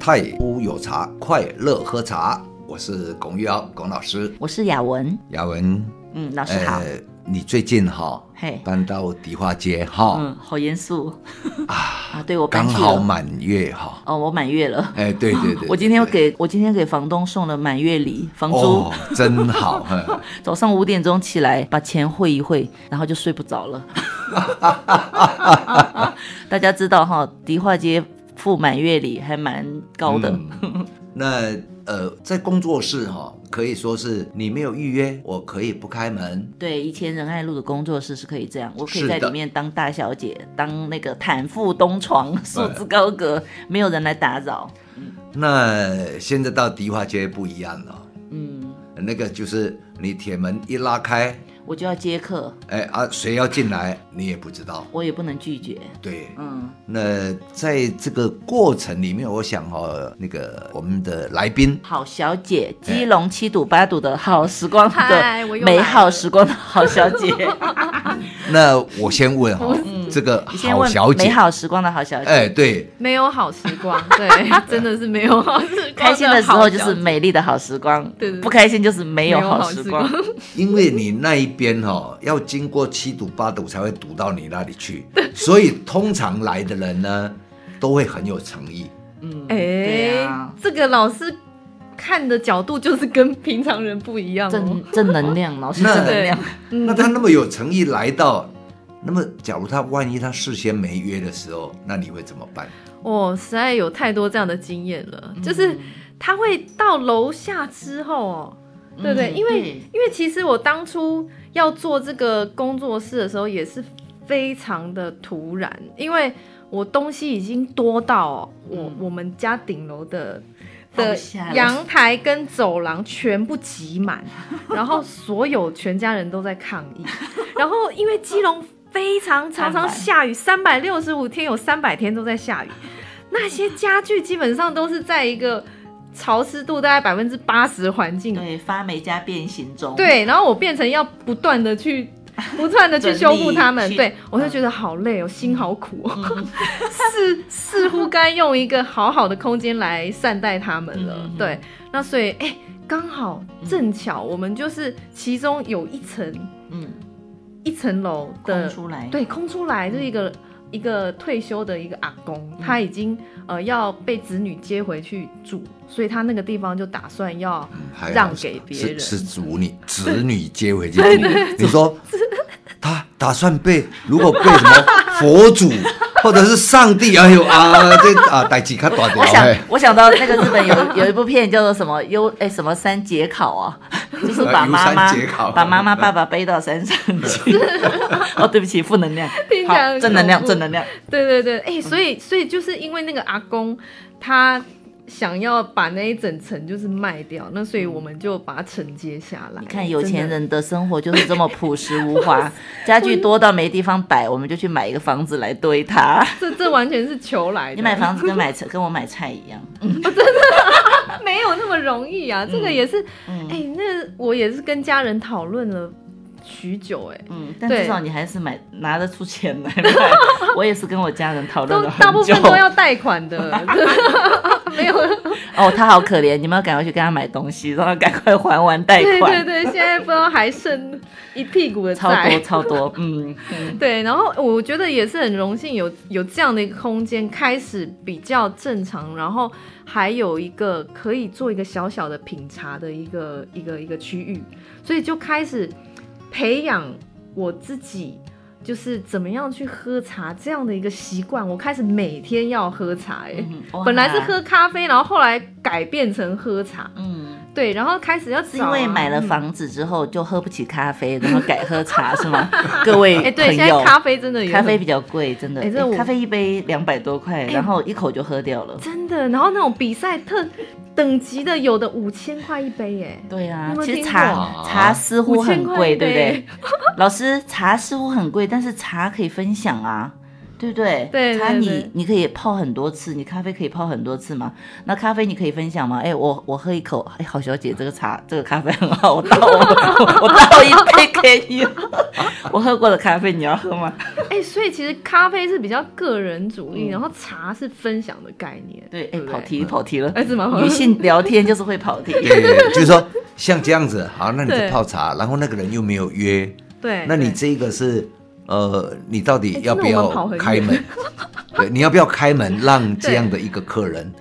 太夫有茶，快乐喝茶。我是龚玉瑶，龚老师。我是雅文。雅文，嗯，老师好。呃、你最近哈，嘿，搬到迪化街哈，嗯，好严肃啊 啊！对我刚好满月哈。哦，我满月了。哎，对对对，对。我今天给我今天给房东送了满月礼，房租、哦、真好。早上五点钟起来把钱汇一汇，然后就睡不着了。大家知道哈，迪化街。付满月礼还蛮高的，嗯、那呃，在工作室哈，可以说是你没有预约，我可以不开门。对，以前仁爱路的工作室是可以这样，我可以在里面当大小姐，当那个坦腹东床，束之高阁，没有人来打扰。嗯，那现在到迪化街不一样了，嗯，那个就是你铁门一拉开。我就要接客，哎啊，谁要进来你也不知道，我也不能拒绝。对，嗯，那在这个过程里面，我想哦，那个我们的来宾，好小姐，基隆七堵八堵的好时光的美好时光的好小姐。那我先问哈，这个好小姐，美好时光的好小姐，哎，对，没有好时光，对，真的是没有好时光。开心的时候就是美丽的好时光，对，不开心就是没有好时光。因为你那一边哈要经过七堵八堵才会堵到你那里去，所以通常来的人呢都会很有诚意。嗯，哎，这个老师看的角度就是跟平常人不一样，正正能量，老师正能量。那他那么有诚意来到，那么假如他万一他事先没约的时候，那你会怎么办？哦，实在有太多这样的经验了，就是他会到楼下之后哦。对不对，因为因为其实我当初要做这个工作室的时候也是非常的突然，因为我东西已经多到我我们家顶楼的的阳台跟走廊全部挤满，然后所有全家人都在抗议，然后因为基隆非常常常下雨，三百六十五天有三百天都在下雨，那些家具基本上都是在一个。潮湿度大概百分之八十的环境，对，发霉加变形中。对，然后我变成要不断的去，不断的去修复它们。对，我就觉得好累哦，心好苦哦，嗯、似似乎该用一个好好的空间来善待他们了。嗯、对，那所以哎，刚好正巧我们就是其中有一层，嗯，一层楼的空出来，对，空出来就是一个。一个退休的一个阿公，他已经呃要被子女接回去住，所以他那个地方就打算要让给别人，是子女 子女接回去住。你说他打算被如果被什么佛祖 或者是上帝，哎呦 啊这啊代志较大的。我想我想到那个日本有 有一部片叫做什么优哎什么三节考啊。就是把妈妈把妈妈爸爸背到山上去。哦，对不起，负能量。好，正能量，正能量。对对对，哎、欸，所以所以就是因为那个阿公他想要把那一整层就是卖掉，那所以我们就把它承接下来。你看有钱人的生活就是这么朴实无华，家具多到没地方摆，我们就去买一个房子来堆它。这这完全是求来的。你买房子跟买车跟我买菜一样，嗯 哦、真的。没有那么容易啊，这个也是，哎、嗯欸，那我也是跟家人讨论了许久，哎，嗯，但至少你还是买拿得出钱来。我也是跟我家人讨论了大部分都要贷款的，没有。哦，他好可怜，你们要赶快去跟他买东西，让他赶快还完贷款。对对对，现在不知道还剩一屁股的债，超多超多，嗯，对。然后我觉得也是很荣幸有有这样的一个空间，开始比较正常，然后。还有一个可以做一个小小的品茶的一个一个一个区域，所以就开始培养我自己，就是怎么样去喝茶这样的一个习惯。我开始每天要喝茶，欸，哎、嗯，本来是喝咖啡，然后后来改变成喝茶，嗯。对，然后开始要、啊、是因为买了房子之后就喝不起咖啡，然后改喝茶是吗？各位朋友，对，现在咖啡真的有咖啡比较贵，真的，欸、咖啡一杯两百多块，然后一口就喝掉了，真的。然后那种比赛特等级的，有的五千块一杯，哎，对啊，其实茶茶似乎很贵，对不对？老师，茶似乎很贵，但是茶可以分享啊。对不对？对，茶你你可以泡很多次，你咖啡可以泡很多次嘛？那咖啡你可以分享吗？哎，我我喝一口，哎，好小姐，这个茶这个咖啡很好，我倒我我倒一杯给你。我喝过的咖啡你要喝吗？哎，所以其实咖啡是比较个人主义，然后茶是分享的概念。对，哎，跑题跑题了，哎，怎么？女性聊天就是会跑题。对，就是说像这样子，好，那你就泡茶，然后那个人又没有约。对，那你这个是，呃，你到底要不要开门？对，你要不要开门让这样的一个客人，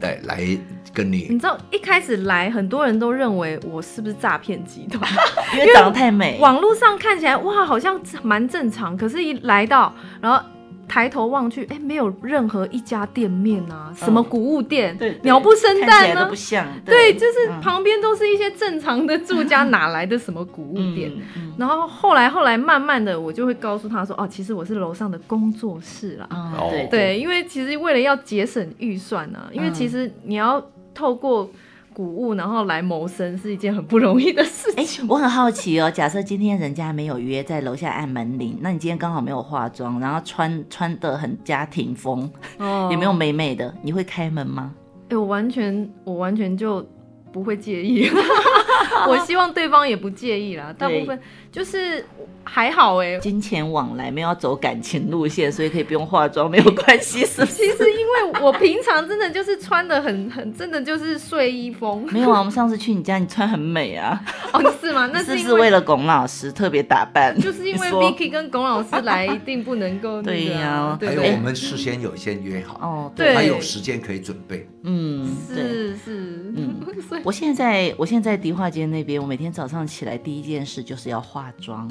来，来跟你？你知道一开始来，很多人都认为我是不是诈骗集团？因为长得太美，网络上看起来哇，好像蛮正常，可是一来到，然后。抬头望去，哎，没有任何一家店面啊，什么古物店，对，鸟不生蛋呢，都不像，对，就是旁边都是一些正常的住家，哪来的什么古物店？然后后来后来慢慢的，我就会告诉他说，哦，其实我是楼上的工作室啦，对对，因为其实为了要节省预算呢，因为其实你要透过。古物，然后来谋生是一件很不容易的事情。哎，我很好奇哦，假设今天人家没有约在楼下按门铃，那你今天刚好没有化妆，然后穿穿的很家庭风，哦，也没有美美的，你会开门吗？哎，我完全，我完全就不会介意。我希望对方也不介意啦，大部分就是还好哎、欸，金钱往来没有要走感情路线，所以可以不用化妆，没有关系。是，其实因为我平常真的就是穿的很很，真的就是睡衣风。没有啊，我们上次去你家，你穿很美啊。哦，是吗？那是 是为了龚老师特别打扮，就是因为 Vicky 跟龚老师来，一定不能够、那个。对呀、啊，还有我们事先有先约好哦，对，还有时间可以准备。嗯，是是，嗯，我现在我现在迪化街那边，我每天早上起来第一件事就是要化妆。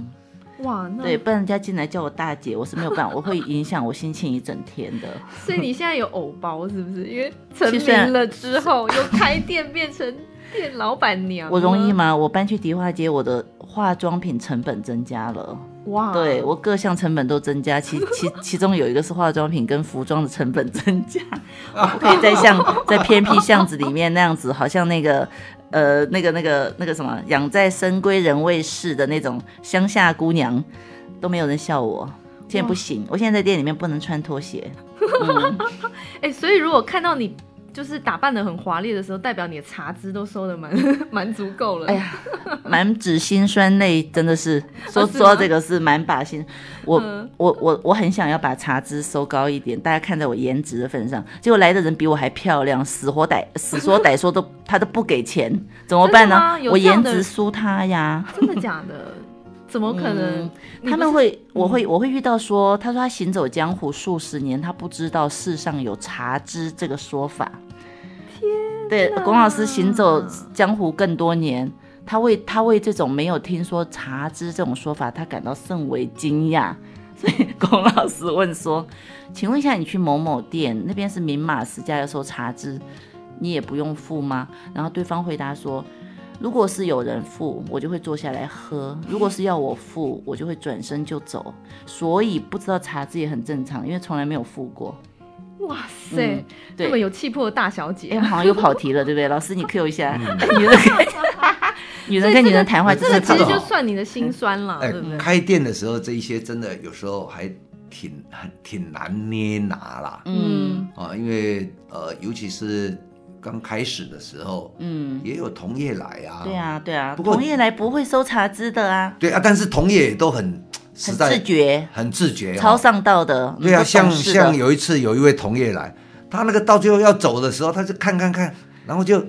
哇，那对，不然人家进来叫我大姐，我是没有办法，我会影响我心情一整天的。所以你现在有偶包是不是？因为成名了之后又开店变成店老板娘，我容易吗？我搬去迪化街，我的化妆品成本增加了。哇，对我各项成本都增加，其 其其中有一个是化妆品跟服装的成本增加。我可以在像在偏僻巷子里面那样子，好像那个呃那个那个那个什么养在深闺人未识的那种乡下姑娘，都没有人笑我。现在不行，我现在在店里面不能穿拖鞋。哎、所以如果看到你。就是打扮的很华丽的时候，代表你的茶资都收的蛮 蛮足够了。哎呀，满纸辛酸泪，真的是说 说到这个是满把心。我、嗯、我我我很想要把茶资收高一点，大家看在我颜值的份上，结果来的人比我还漂亮，死活歹死说歹说都他都不给钱，怎么办呢？我颜值输他呀？真的假的？怎么可能？嗯、他们会，我会，我会遇到说，他说他行走江湖数十年，他不知道世上有茶资这个说法。天，对，龚老师行走江湖更多年，他为他为这种没有听说茶资这种说法，他感到甚为惊讶。所以龚老师问说：“请问一下，你去某某店那边是明码实价要收茶资，你也不用付吗？”然后对方回答说。如果是有人付，我就会坐下来喝；如果是要我付，我就会转身就走。所以不知道茶资也很正常，因为从来没有付过。哇塞，这么有气魄的大小姐，哎，好像又跑题了，对不对？老师，你 Q 一下，女人 跟女人跟女人谈话，这个其实就算你的心酸了，对不对？开店的时候，这一些真的有时候还挺很挺难捏拿啦。嗯啊，因为呃，尤其是。刚开始的时候，嗯，也有同业来啊。对啊，对啊。不过同业来不会收茶资的啊。对啊，但是同业也都很实在，很自觉，很自觉，超上道的。对啊，像像有一次有一位同业来，他那个到最后要走的时候，他就看看看，然后就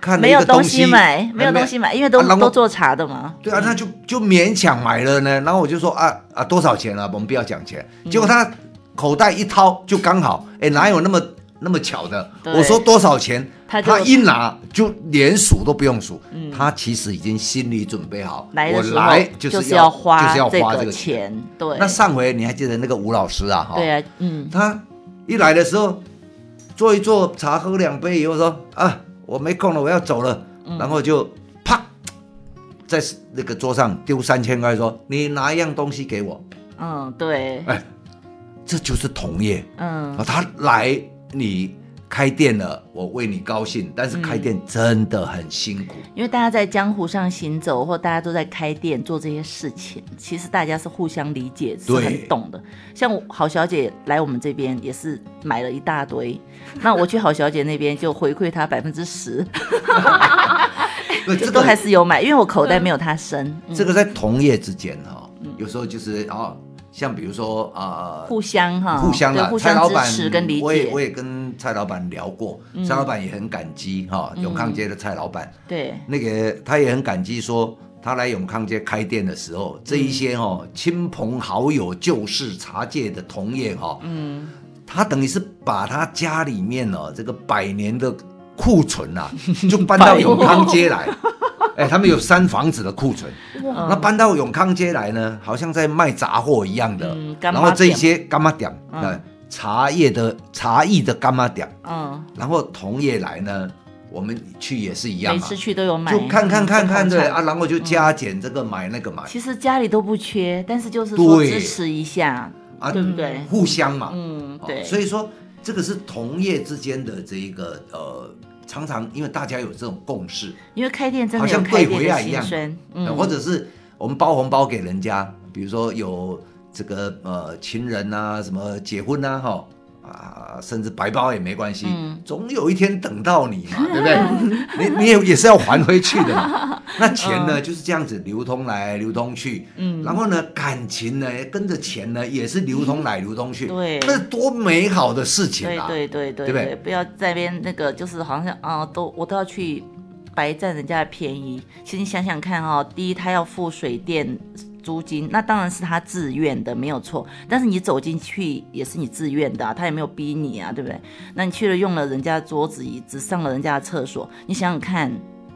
看没有东西买，没有东西买，因为都都做茶的嘛。对啊，那就就勉强买了呢。然后我就说啊啊，多少钱啊？我们不要讲钱。结果他口袋一掏就刚好，哎，哪有那么。那么巧的，我说多少钱，他一拿就连数都不用数，他其实已经心里准备好，我来就是要花，就是要花这个钱。对，那上回你还记得那个吴老师啊？哈，对啊，嗯，他一来的时候坐一坐，茶喝两杯以后说啊，我没空了，我要走了，然后就啪在那个桌上丢三千块，说你拿一样东西给我。嗯，对，哎，这就是同业，嗯，他来。你开店了，我为你高兴，但是开店真的很辛苦。因为大家在江湖上行走，或大家都在开店做这些事情，其实大家是互相理解，是很懂的。像好小姐来我们这边也是买了一大堆，那我去好小姐那边就回馈她百分之十，这都还是有买，因为我口袋没有她深。这个在同业之间哈，有时候就是啊。像比如说啊，互相哈，互相的互相支持跟理解，我也我也跟蔡老板聊过，蔡老板也很感激哈，永康街的蔡老板，对，那个他也很感激，说他来永康街开店的时候，这一些哈亲朋好友、旧事茶界的同业哈，嗯，他等于是把他家里面哦这个百年的库存呐，就搬到永康街来。哎、欸，他们有三房子的库存，那搬到永康街来呢，好像在卖杂货一样的。嗯、然后这些干妈店，嗯、茶叶的茶艺的干妈店，嗯，然后同业来呢，我们去也是一样，每次去都有买，就看看看看对。啊，然后就加减这个买那个买。其实家里都不缺，但是就是说支持一下，啊，对不对？互相嘛，嗯，对。所以说这个是同业之间的这一个呃。常常因为大家有这种共识，因为开店真的有开店的辛酸，嗯，或者是我们包红包给人家，比如说有这个呃情人啊，什么结婚啊，哈。啊，甚至白包也没关系，嗯、总有一天等到你嘛，对不对？你你也也是要还回去的嘛。那钱呢，就是这样子流通来流通去，嗯，然后呢，感情呢跟着钱呢也是流通来流通去，对，那是多美好的事情啊！对对对对，对不对？不要在边那个，就是好像啊，都我都要去白占人家的便宜。其实你想想看哦，第一他要付水电。租金那当然是他自愿的，没有错。但是你走进去也是你自愿的，他也没有逼你啊，对不对？那你去了用了人家的桌子椅子，上了人家的厕所，你想想看，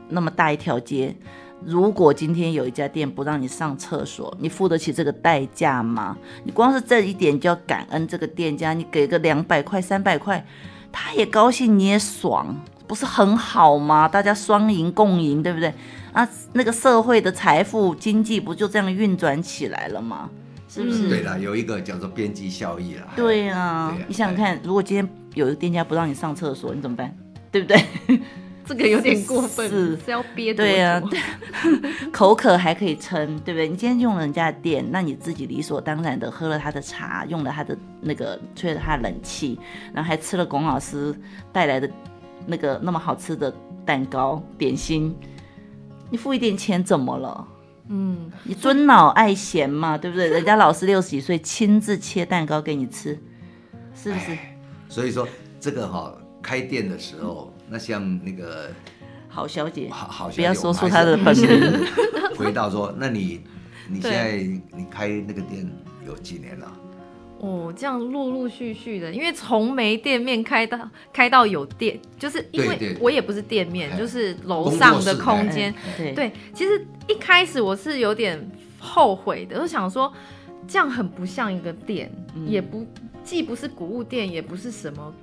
那么大一条街，如果今天有一家店不让你上厕所，你付得起这个代价吗？你光是这一点就要感恩这个店家，你给个两百块、三百块，他也高兴，你也爽，不是很好吗？大家双赢共赢，对不对？啊，那个社会的财富经济不就这样运转起来了吗？是不是？对了，有一个叫做边际效益了。对啊，对啊，你想想看，如果今天有一个店家不让你上厕所，你怎么办？对不对？这个有点过分，是，是要憋？对啊，口渴还可以撑，对不对？你今天用了人家的店，那你自己理所当然的喝了他的茶，用了他的那个吹了他的冷气，然后还吃了龚老师带来的那个那么好吃的蛋糕点心。你付一点钱怎么了？嗯，你尊老爱贤嘛，对不对？人家老师六十几岁亲自切蛋糕给你吃，是不是？所以说这个哈、哦，开店的时候，那像那个好小姐，好好小姐，不要说出她的本名。回到说，那你你现在你开那个店有几年了？哦，这样陆陆续续的，因为从没店面开到开到有店，就是因为我也不是店面，对对对，就是楼上的空间。对，对，其实一开始我是有点后悔的，我想说这样很不像一个店，嗯、也不既不是古物店，也不是什么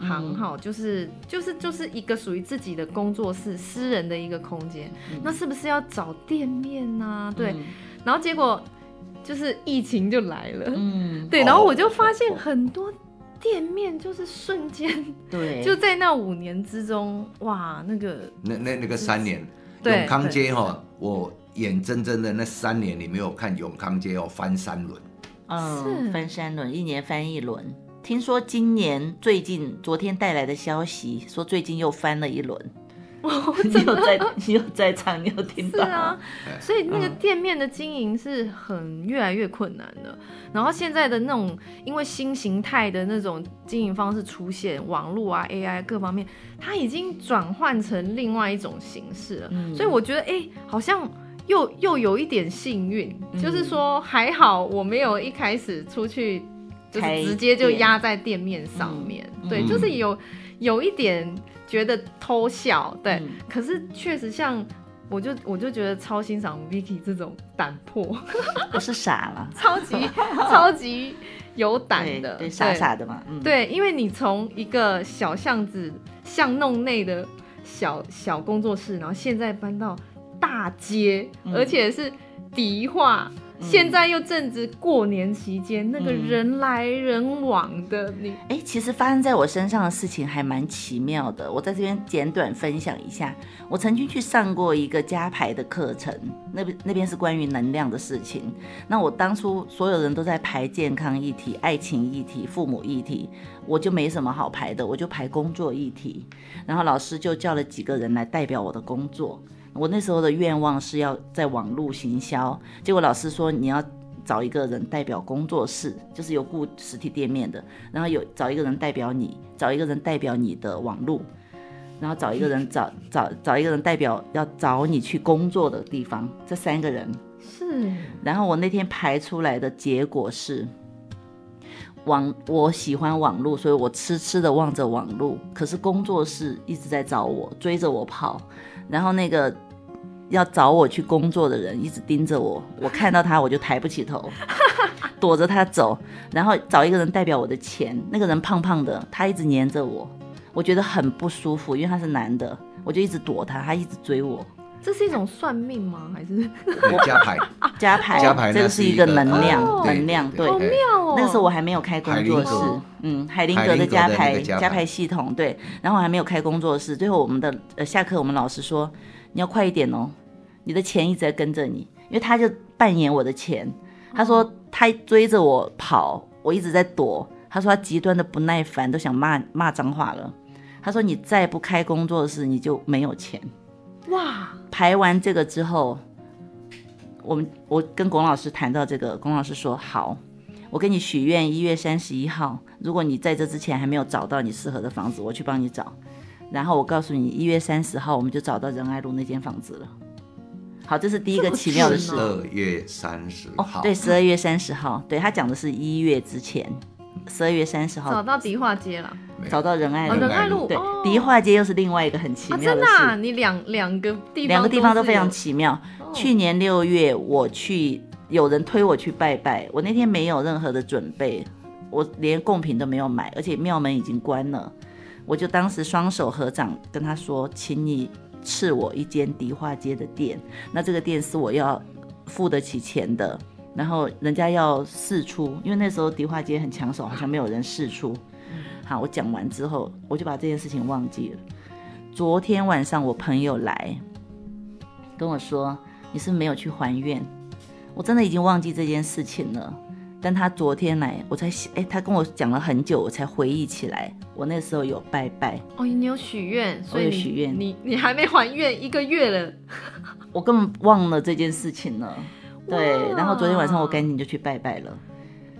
行号，嗯、就是就是就是一个属于自己的工作室，私人的一个空间。嗯、那是不是要找店面呢、啊？对，嗯、然后结果。就是疫情就来了，嗯，对，然后我就发现很多店面就是瞬间，对，就在那五年之中，哇，那个那那那个三年，永康街哈、哦，我眼睁睁的那三年，你没有看永康街哦翻三轮，嗯，翻三轮，一年翻一轮。听说今年最近昨天带来的消息说，最近又翻了一轮。哦，你有在，你有在场，你有听到？是啊，所以那个店面的经营是很越来越困难的。然后现在的那种，因为新形态的那种经营方式出现，网络啊、AI 各方面，它已经转换成另外一种形式了。嗯，所以我觉得，哎，好像又又有一点幸运，就是说还好我没有一开始出去就是直接就压在店面上面。对，就是有有一点。觉得偷笑，对，嗯、可是确实像，我就我就觉得超欣赏 Vicky 这种胆魄，不是傻了，超级 超级有胆的，对，对，傻傻的嘛，嗯、对，因为你从一个小巷子巷弄内的小小工作室，然后现在搬到大街，嗯、而且是迪化。现在又正值过年期间，嗯、那个人来人往的，你哎，其实发生在我身上的事情还蛮奇妙的。我在这边简短分享一下。我曾经去上过一个加排的课程，那边那边是关于能量的事情。那我当初所有人都在排健康议题、爱情议题、父母议题，我就没什么好排的，我就排工作议题。然后老师就叫了几个人来代表我的工作。我那时候的愿望是要在网络行销，结果老师说你要找一个人代表工作室，就是有顾实体店面的，然后有找一个人代表你，找一个人代表你的网络，然后找一个人找找找一个人代表要找你去工作的地方，这三个人是。然后我那天排出来的结果是网，我喜欢网络，所以我痴痴的望着网络，可是工作室一直在找我，追着我跑。然后那个要找我去工作的人一直盯着我，我看到他我就抬不起头，躲着他走。然后找一个人代表我的钱，那个人胖胖的，他一直黏着我，我觉得很不舒服，因为他是男的，我就一直躲他，他一直追我。这是一种算命吗？还是 加牌？加牌？加牌？这个是一个能量，能量。对，好妙哦。那个时候我还没有开工作室，嗯，海灵格的加牌加牌系统，对。然后我还没有开工作室。最后我们的呃下课，我们老师说你要快一点哦，你的钱一直在跟着你，因为他就扮演我的钱。他说他追着我跑，我一直在躲。他说他极端的不耐烦，都想骂骂脏话了。他说你再不开工作室，你就没有钱。哇！排完这个之后，我们我跟龚老师谈到这个，龚老师说好，我给你许愿，一月三十一号，如果你在这之前还没有找到你适合的房子，我去帮你找。然后我告诉你，一月三十号我们就找到仁爱路那间房子了。好，这是第一个奇妙的事。十二月三十号。哦，对，十二月三十号，对，他讲的是一月之前。十二月三十号找到迪化街了，找到仁爱仁爱路，对，迪化街又是另外一个很奇妙的事。真的，你两两个地方两个地方都非常奇妙。去年六月我去，有人推我去拜拜，我那天没有任何的准备，我连贡品都没有买，而且庙门已经关了，我就当时双手合掌跟他说，请你赐我一间迪化街的店，那这个店是我要付得起钱的。然后人家要试出，因为那时候迪化街很抢手，好像没有人试出。好，我讲完之后，我就把这件事情忘记了。昨天晚上我朋友来跟我说：“你是没有去还愿？”我真的已经忘记这件事情了。但他昨天来，我才哎，他跟我讲了很久，我才回忆起来，我那时候有拜拜。哦，你有许愿，所以有许愿，你你还没还愿一个月了，我根本忘了这件事情了。对，然后昨天晚上我赶紧就去拜拜了，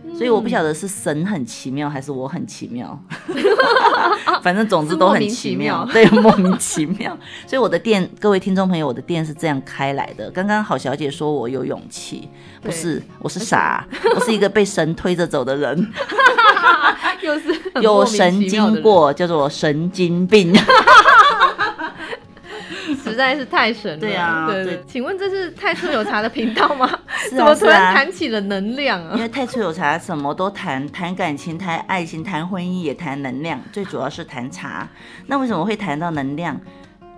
嗯、所以我不晓得是神很奇妙还是我很奇妙，反正总之都很奇妙，对，莫名其妙。所以我的店，各位听众朋友，我的店是这样开来的。刚刚郝小姐说我有勇气，不是，我是傻，我是一个被神推着走的人，又是有神经过，叫做神经病。实在是太神了，对啊，对，对，请问这是太初有茶的频道吗？是啊，怎么突然谈起了能量啊？因为太初有茶什么都谈，谈感情、谈爱情、谈婚姻，也谈能量，最主要是谈茶。那为什么会谈到能量？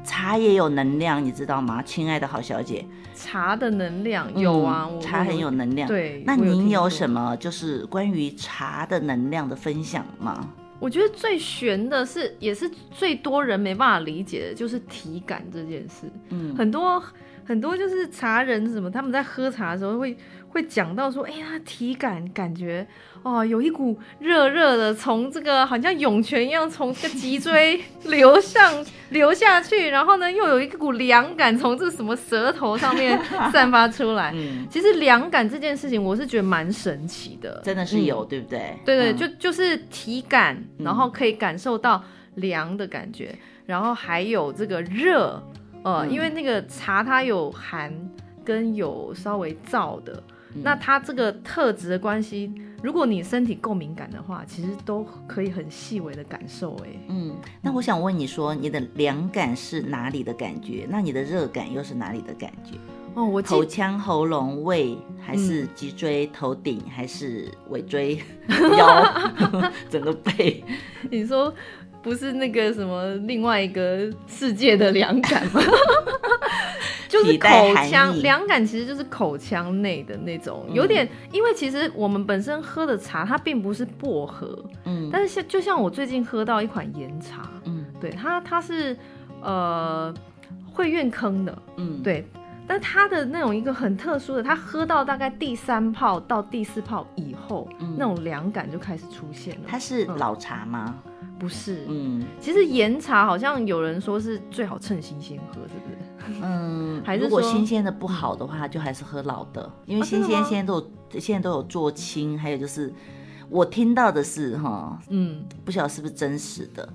茶也有能量，你知道吗？亲爱的好小姐，茶的能量有啊，嗯、茶很有能量。对，那您有什么就是关于茶的能量的分享吗？我觉得最悬的是，也是最多人没办法理解的，就是体感这件事。嗯，很多很多就是茶人什么，他们在喝茶的时候会会讲到说，哎呀，体感感觉。哦，有一股热热的，从这个好像涌泉一样，从这个脊椎流上 流下去，然后呢，又有一股凉感从这个什么舌头上面散发出来。嗯，其实凉感这件事情，我是觉得蛮神奇的，真的是有，嗯、对不对？对对，嗯、就就是体感，然后可以感受到凉的感觉，然后还有这个热，呃，嗯、因为那个茶它有寒跟有稍微燥的，嗯、那它这个特质的关系。如果你身体够敏感的话，其实都可以很细微的感受。哎，嗯，那我想问你说，你的凉感是哪里的感觉？那你的热感又是哪里的感觉？哦，我口腔、喉咙、胃，还是脊椎、嗯、头顶，还是尾椎、腰，整个背？你说不是那个什么另外一个世界的凉感吗？就是口腔凉感，其实就是口腔内的那种，有点，因为其实我们本身喝的茶，它并不是薄荷，嗯，但是像就像我最近喝到一款岩茶，嗯，对它它是呃会院坑的，嗯，对。但它的那种一个很特殊的，它喝到大概第三泡到第四泡以后，嗯、那种凉感就开始出现了。它是老茶吗？嗯、不是，嗯，其实岩茶好像有人说是最好趁新鲜喝，是不是？嗯，还是如果新鲜的不好的话，就还是喝老的，因为新鲜现在都有现在都有做青，还有就是我听到的是哈，嗯，不晓得是不是真实的。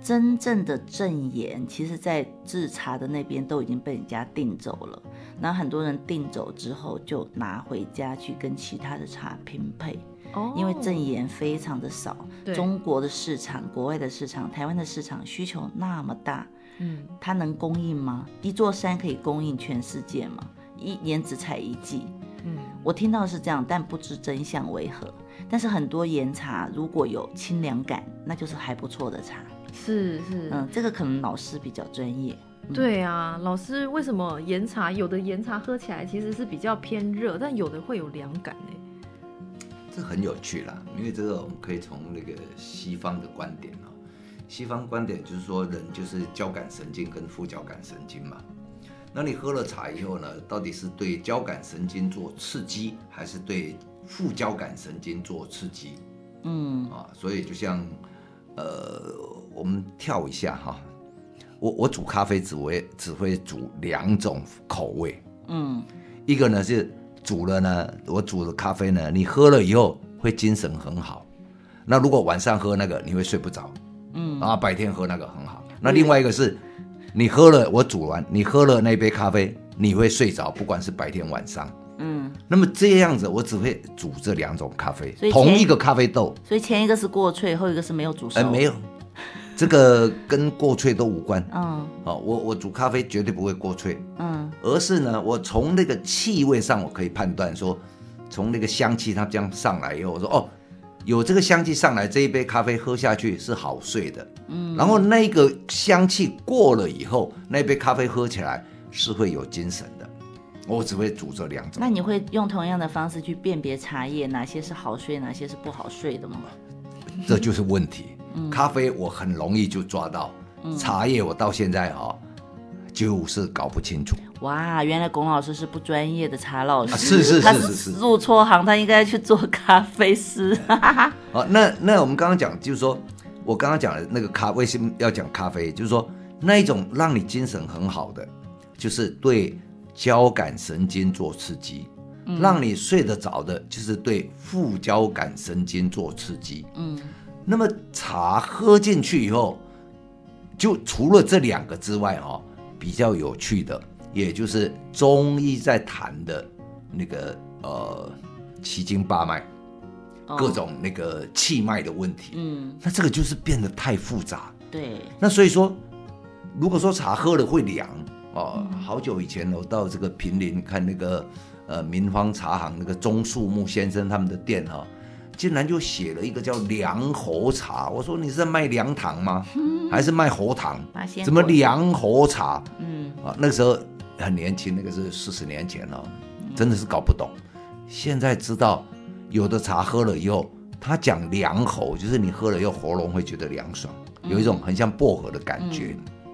真正的正岩，其实，在制茶的那边都已经被人家订走了。然后很多人订走之后，就拿回家去跟其他的茶拼配。哦，因为正岩非常的少，对中国的市场、国外的市场、台湾的市场需求那么大，嗯，它能供应吗？一座山可以供应全世界吗？一年只采一季。嗯，我听到是这样，但不知真相为何。但是很多岩茶如果有清凉感，那就是还不错的茶。是是，嗯，这个可能老师比较专业。嗯、对啊，老师为什么岩茶有的岩茶喝起来其实是比较偏热，但有的会有凉感呢？这很有趣啦，因为这个我们可以从那个西方的观点哦，西方观点就是说人就是交感神经跟副交感神经嘛。那你喝了茶以后呢，到底是对交感神经做刺激，还是对副交感神经做刺激？嗯啊，所以就像呃。我们跳一下哈，我我煮咖啡只会只会煮两种口味，嗯，一个呢是煮了呢，我煮的咖啡呢，你喝了以后会精神很好，那如果晚上喝那个你会睡不着，嗯，然后白天喝那个很好，那另外一个是，你喝了我煮完，你喝了那杯咖啡你会睡着，不管是白天晚上，嗯，那么这样子我只会煮这两种咖啡，同一个咖啡豆，所以前一个是过萃，后一个是没有煮熟，哎，没有。这个跟过萃都无关。嗯，好，我我煮咖啡绝对不会过萃。嗯，而是呢，我从那个气味上，我可以判断说，从那个香气它这样上来以后，我说哦，有这个香气上来，这一杯咖啡喝下去是好睡的。嗯，然后那个香气过了以后，那杯咖啡喝起来是会有精神的。我只会煮这两种。那你会用同样的方式去辨别茶叶哪些是好睡，哪些是不好睡的吗？这就是问题。咖啡我很容易就抓到，嗯、茶叶我到现在哈、哦、就是搞不清楚。哇，原来龚老师是不专业的茶老师，啊、是是是是是，入错行，他应该去做咖啡师。哦，那那我们刚刚讲就是说，我刚刚讲的那个咖，为什么要讲咖啡？就是说那一种让你精神很好的，就是对交感神经做刺激，嗯、让你睡得着的，就是对副交感神经做刺激。嗯。那么茶喝进去以后，就除了这两个之外，哦，比较有趣的，也就是中医在谈的那个呃七经八脉，各种那个气脉的问题。嗯，那这个就是变得太复杂。对。那所以说，如果说茶喝了会凉哦，好久以前我到这个平林看那个呃明芳茶行那个钟树木先生他们的店哈。竟然就写了一个叫凉喉茶，我说你是在卖凉糖吗？嗯、还是卖喉糖？怎么凉喉茶？嗯啊，那个时候很年轻，那个是四十年前了，真的是搞不懂。现在知道，有的茶喝了以后，他讲凉喉，就是你喝了以后喉咙会觉得凉爽，有一种很像薄荷的感觉。嗯、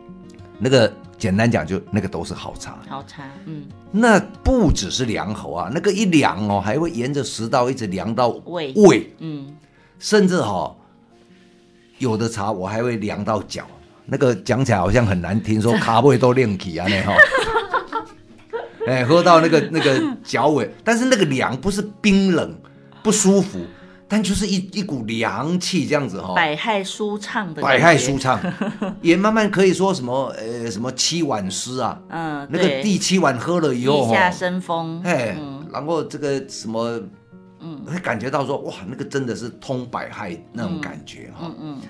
那个。简单讲，就那个都是好茶。好茶，嗯，那不只是凉喉啊，那个一凉哦，还会沿着食道一直凉到胃，胃，嗯，甚至哈、哦，有的茶我还会凉到脚。那个讲起来好像很难听，说 卡胃都亮起啊，那哈，哎，喝到那个那个脚尾，但是那个凉不是冰冷不舒服。但就是一一股凉气这样子哈、哦，百害舒畅的，百害舒畅，也慢慢可以说什么呃什么七碗诗啊，嗯，那个第七碗喝了以后，地下生风，哎，嗯、然后这个什么，嗯，会感觉到说哇，那个真的是通百害那种感觉哈、嗯，嗯嗯，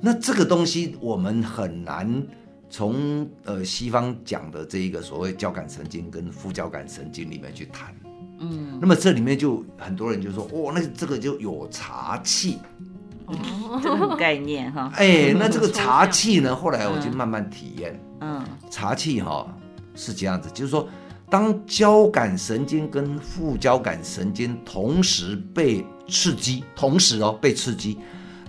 那这个东西我们很难从呃西方讲的这一个所谓交感神经跟副交感神经里面去谈。嗯，那么这里面就很多人就说，哦，那这个就有茶气，哦，这个概念哈。哎，那这个茶气呢，后来我就慢慢体验，嗯，茶气哈，是这样子，就是说，当交感神经跟副交感神经同时被刺激，同时哦被刺激，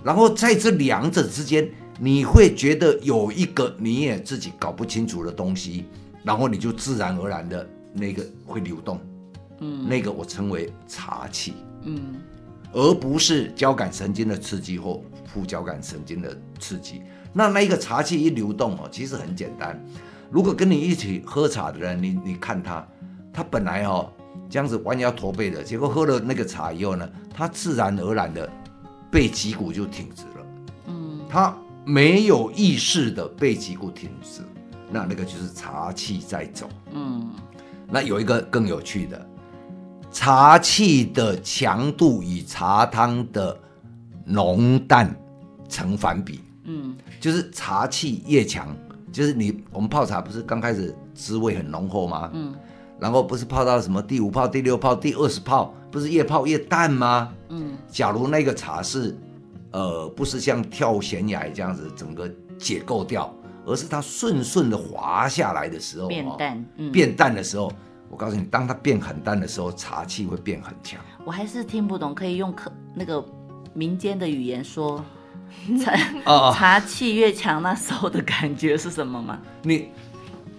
然后在这两者之间，你会觉得有一个你也自己搞不清楚的东西，然后你就自然而然的那个会流动，嗯，那个我称为茶气，嗯，而不是交感神经的刺激或副交感神经的刺激。那那一个茶气一流动哦，其实很简单。如果跟你一起喝茶的人，你你看他，他本来哦这样子弯腰驼背的，结果喝了那个茶以后呢，他自然而然的背脊骨就挺直了。嗯，他没有意识的背脊骨挺直，那那个就是茶气在走。嗯，那有一个更有趣的，茶气的强度与茶汤的浓淡成反比。嗯，就是茶气越强。就是你，我们泡茶不是刚开始滋味很浓厚吗？嗯，然后不是泡到什么第五泡、第六泡、第二十泡，不是越泡越淡吗？嗯，假如那个茶是，呃，不是像跳悬崖这样子整个解构掉，而是它顺顺的滑下来的时候，变淡，嗯，变淡的时候，我告诉你，当它变很淡的时候，茶气会变很强。我还是听不懂，可以用可那个民间的语言说。茶哦，茶气越强，那时候的感觉是什么吗？你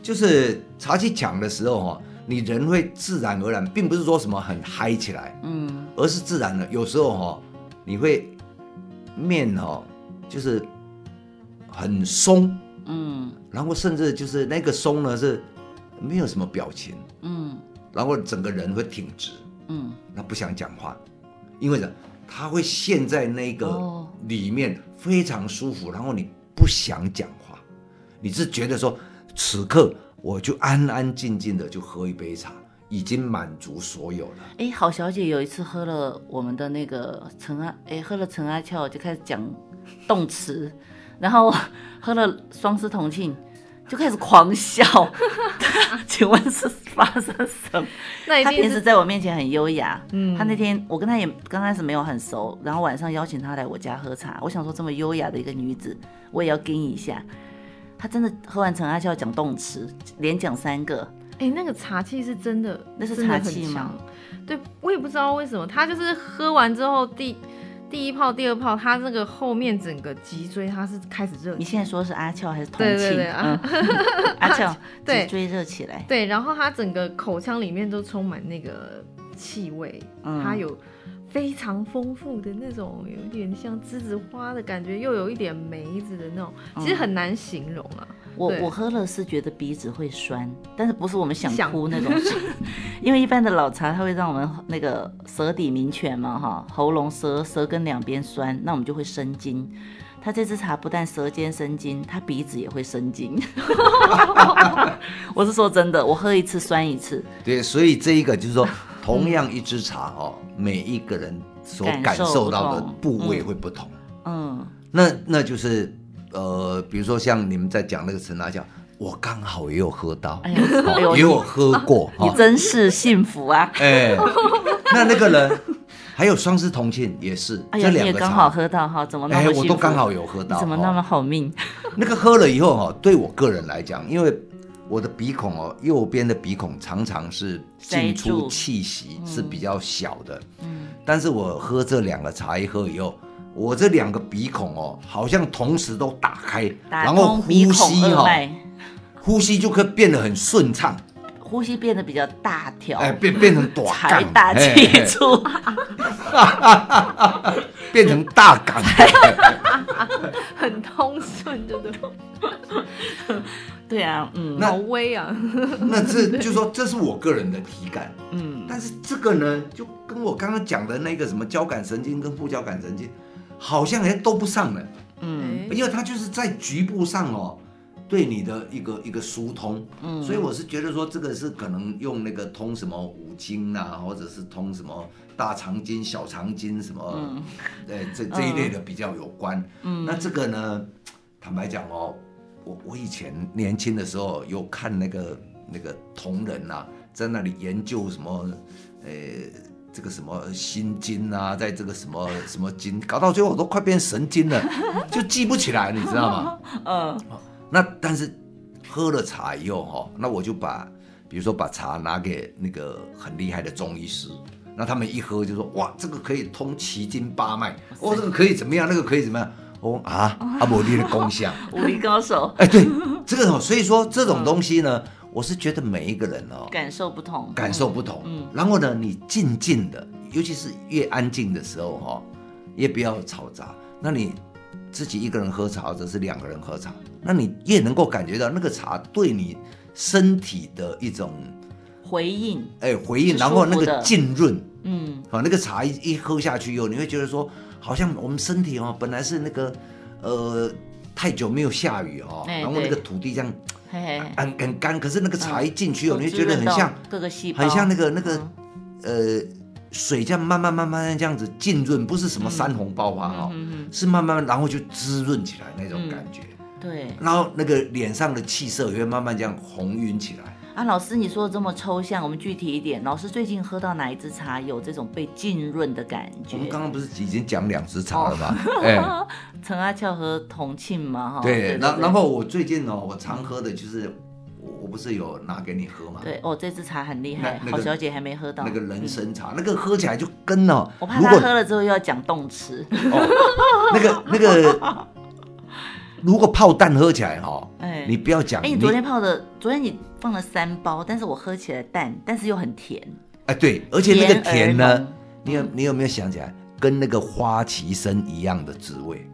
就是茶气强的时候哈，你人会自然而然，并不是说什么很嗨起来，嗯，而是自然的。有时候哈，你会面哈，就是很松，嗯，然后甚至就是那个松呢是没有什么表情，嗯，然后整个人会挺直，嗯，那不想讲话，因为呢。他会陷在那个里面非常舒服，然后你不想讲话，你是觉得说此刻我就安安静静的就喝一杯茶，已经满足所有了。哎，郝小姐有一次喝了我们的那个陈阿，哎，喝了陈阿俏就开始讲动词，然后 喝了双狮同庆。就开始狂笑，请问是发生什么？那他平时在我面前很优雅，嗯，他那天我跟他也刚开始没有很熟，然后晚上邀请他来我家喝茶，我想说这么优雅的一个女子，我也要跟一下。他真的喝完陈阿俏讲动词，连讲三个，哎、欸，那个茶气是真的，那是茶气吗？对，我也不知道为什么，他就是喝完之后第。第一泡、第二泡，它那个后面整个脊椎它是开始热。你现在说是阿俏还是同庆？对对对，嗯、阿俏脊椎热起来。对，然后它整个口腔里面都充满那个气味，嗯、它有。非常丰富的那种，有点像栀子花的感觉，又有一点梅子的那种，其实很难形容啊。我我喝了是觉得鼻子会酸，但是不是我们想哭那种酸，因为一般的老茶它会让我们那个舌底明泉嘛，哈，喉咙舌舌根两边酸，那我们就会生津。他这支茶不但舌尖生津，他鼻子也会生津。我是说真的，我喝一次酸一次。对，所以这一个就是说。同样一支茶哦，每一个人所感受到的部位会不同。嗯，嗯，那那就是呃，比如说像你们在讲那个陈阿俏，我刚好也有喝到，哎呦，也有喝过。你真是幸福啊！哎，那那个人还有双狮同庆也是，哎呀，这两个刚好喝到哈，怎么那么？哎，我都刚好有喝到，怎么那么好命？那个喝了以后哈，对我个人来讲，因为。我的鼻孔哦，右边的鼻孔常常是进出气息是比较小的，嗯，但是我喝这两个茶一喝以后，我这两个鼻孔哦，好像同时都打开，然后呼吸哈，呼吸就可以变得很顺畅，呼吸变得比较大条，哎，变变成短，财大气粗，变成大港，很通顺，对不对？对啊，嗯，好威啊！那这就说这是我个人的体感，嗯，但是这个呢，就跟我刚刚讲的那个什么交感神经跟副交感神经，好像还都不上了，嗯，因为它就是在局部上哦，对你的一个一个疏通，嗯，所以我是觉得说这个是可能用那个通什么五经啊，或者是通什么大肠经、小肠经什么，嗯，对，这这一类的比较有关，嗯，那这个呢，坦白讲哦。我我以前年轻的时候有看那个那个同仁呐、啊，在那里研究什么，呃，这个什么心经啊，在这个什么什么经，搞到最后我都快变神经了，就记不起来，你知道吗？嗯。那但是喝了茶以后哈，那我就把，比如说把茶拿给那个很厉害的中医师，那他们一喝就说哇，这个可以通奇经八脉，哦，这个可以怎么样，那个可以怎么样，哦啊，阿伯你的功效，武林高手，哎，对，这个所以说这种东西呢，我是觉得每一个人哦，感受不同，感受不同，嗯，然后呢，你静静的，尤其是越安静的时候哈，也不要嘈杂，那你。自己一个人喝茶，或者是两个人喝茶，那你越能够感觉到那个茶对你身体的一种回应，哎，回应，然后那个浸润，嗯，好，那个茶一一喝下去以后，你会觉得说，好像我们身体哦，本来是那个呃太久没有下雨哦，然后那个土地这样很很干，可是那个茶一进去哦，你会觉得很像各个细胞，很像那个那个呃。水这样慢慢慢慢这样子浸润，不是什么山洪爆发哈，是慢慢然后就滋润起来那种感觉。嗯、对，然后那个脸上的气色也会慢慢这样红晕起来。啊，老师你说的这么抽象，我们具体一点。老师最近喝到哪一支茶有这种被浸润的感觉？我们刚刚不是已经讲两支茶了吗？哎、哦，陈、欸、阿俏和同庆嘛哈。对，然然后我最近哦，我常喝的就是。我不是有拿给你喝吗？对哦，这支茶很厉害，郝小姐还没喝到那个人参茶，那个喝起来就跟哦，我怕他喝了之后又要讲动词。那个那个，如果泡蛋喝起来哈，哎，你不要讲。哎，你昨天泡的，昨天你放了三包，但是我喝起来淡，但是又很甜。哎，对，而且那个甜呢，你有你有没有想起来，跟那个花旗参一样的滋味？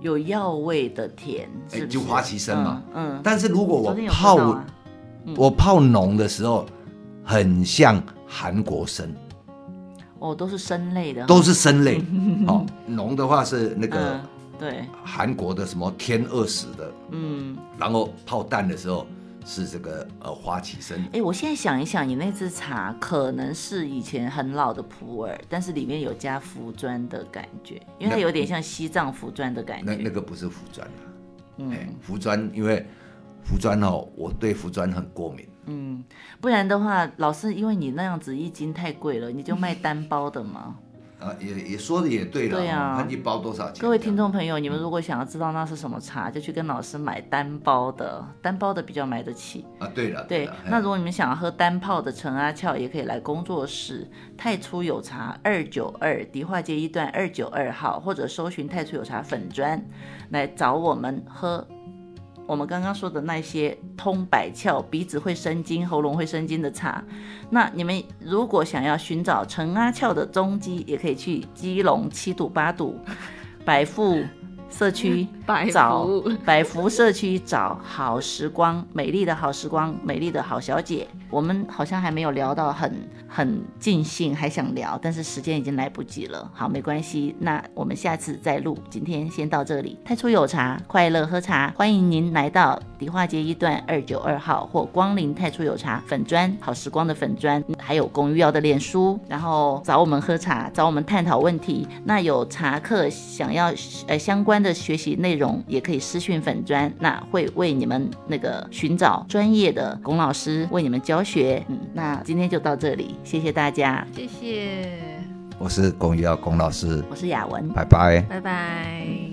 有药味的甜，就花旗参嘛。嗯，嗯，但是如果我泡、我泡浓的时候，很像韩国参。哦，都是参类的，都是参类。哦，浓的话是那个、嗯、对韩国的什么天二十的。嗯，然后泡蛋的时候。是这个呃花旗参。哎，我现在想一想，你那支茶可能是以前很老的普洱，但是里面有加茯砖的感觉，因为它有点像西藏茯砖的感觉。那那，那个不是茯砖啊，嗯，茯砖，因为茯砖哦，我对茯砖很过敏。嗯，不然的话，老师，因为你那样子一斤太贵了，你就卖单包的嘛。啊，也也说的也对了，对啊，看一包多少钱？各位听众朋友，你们如果想要知道那是什么茶，就去跟老师买单包的，单包的比较买得起啊。对了，对，那如果你们想要喝单泡的陈阿俏，也可以来工作室太初有茶二九二迪化街一段二九二号，或者搜寻太初有茶粉砖来找我们喝。我们刚刚说的那些通百窍、鼻子会生津、喉咙会生津的茶，那你们如果想要寻找陈阿俏的踪迹，也可以去基隆七堵八堵百富社区 找 百福社区找好时光，美丽的好时光，美丽的好小姐。我们好像还没有聊到很很尽兴，还想聊，但是时间已经来不及了。好，没关系，那我们下次再录。今天先到这里。太初有茶，快乐喝茶，欢迎您来到迪化街一段二九二号或光临太初有茶粉砖好时光的粉砖，还有龚于尧的脸书，然后找我们喝茶，找我们探讨问题。那有茶客想要呃相关的学习内容，也可以私讯粉专，那会为你们那个寻找专业的龚老师为你们教。学，嗯，那今天就到这里，谢谢大家，谢谢。我是龚于尧龚老师，我是雅文，拜拜，拜拜。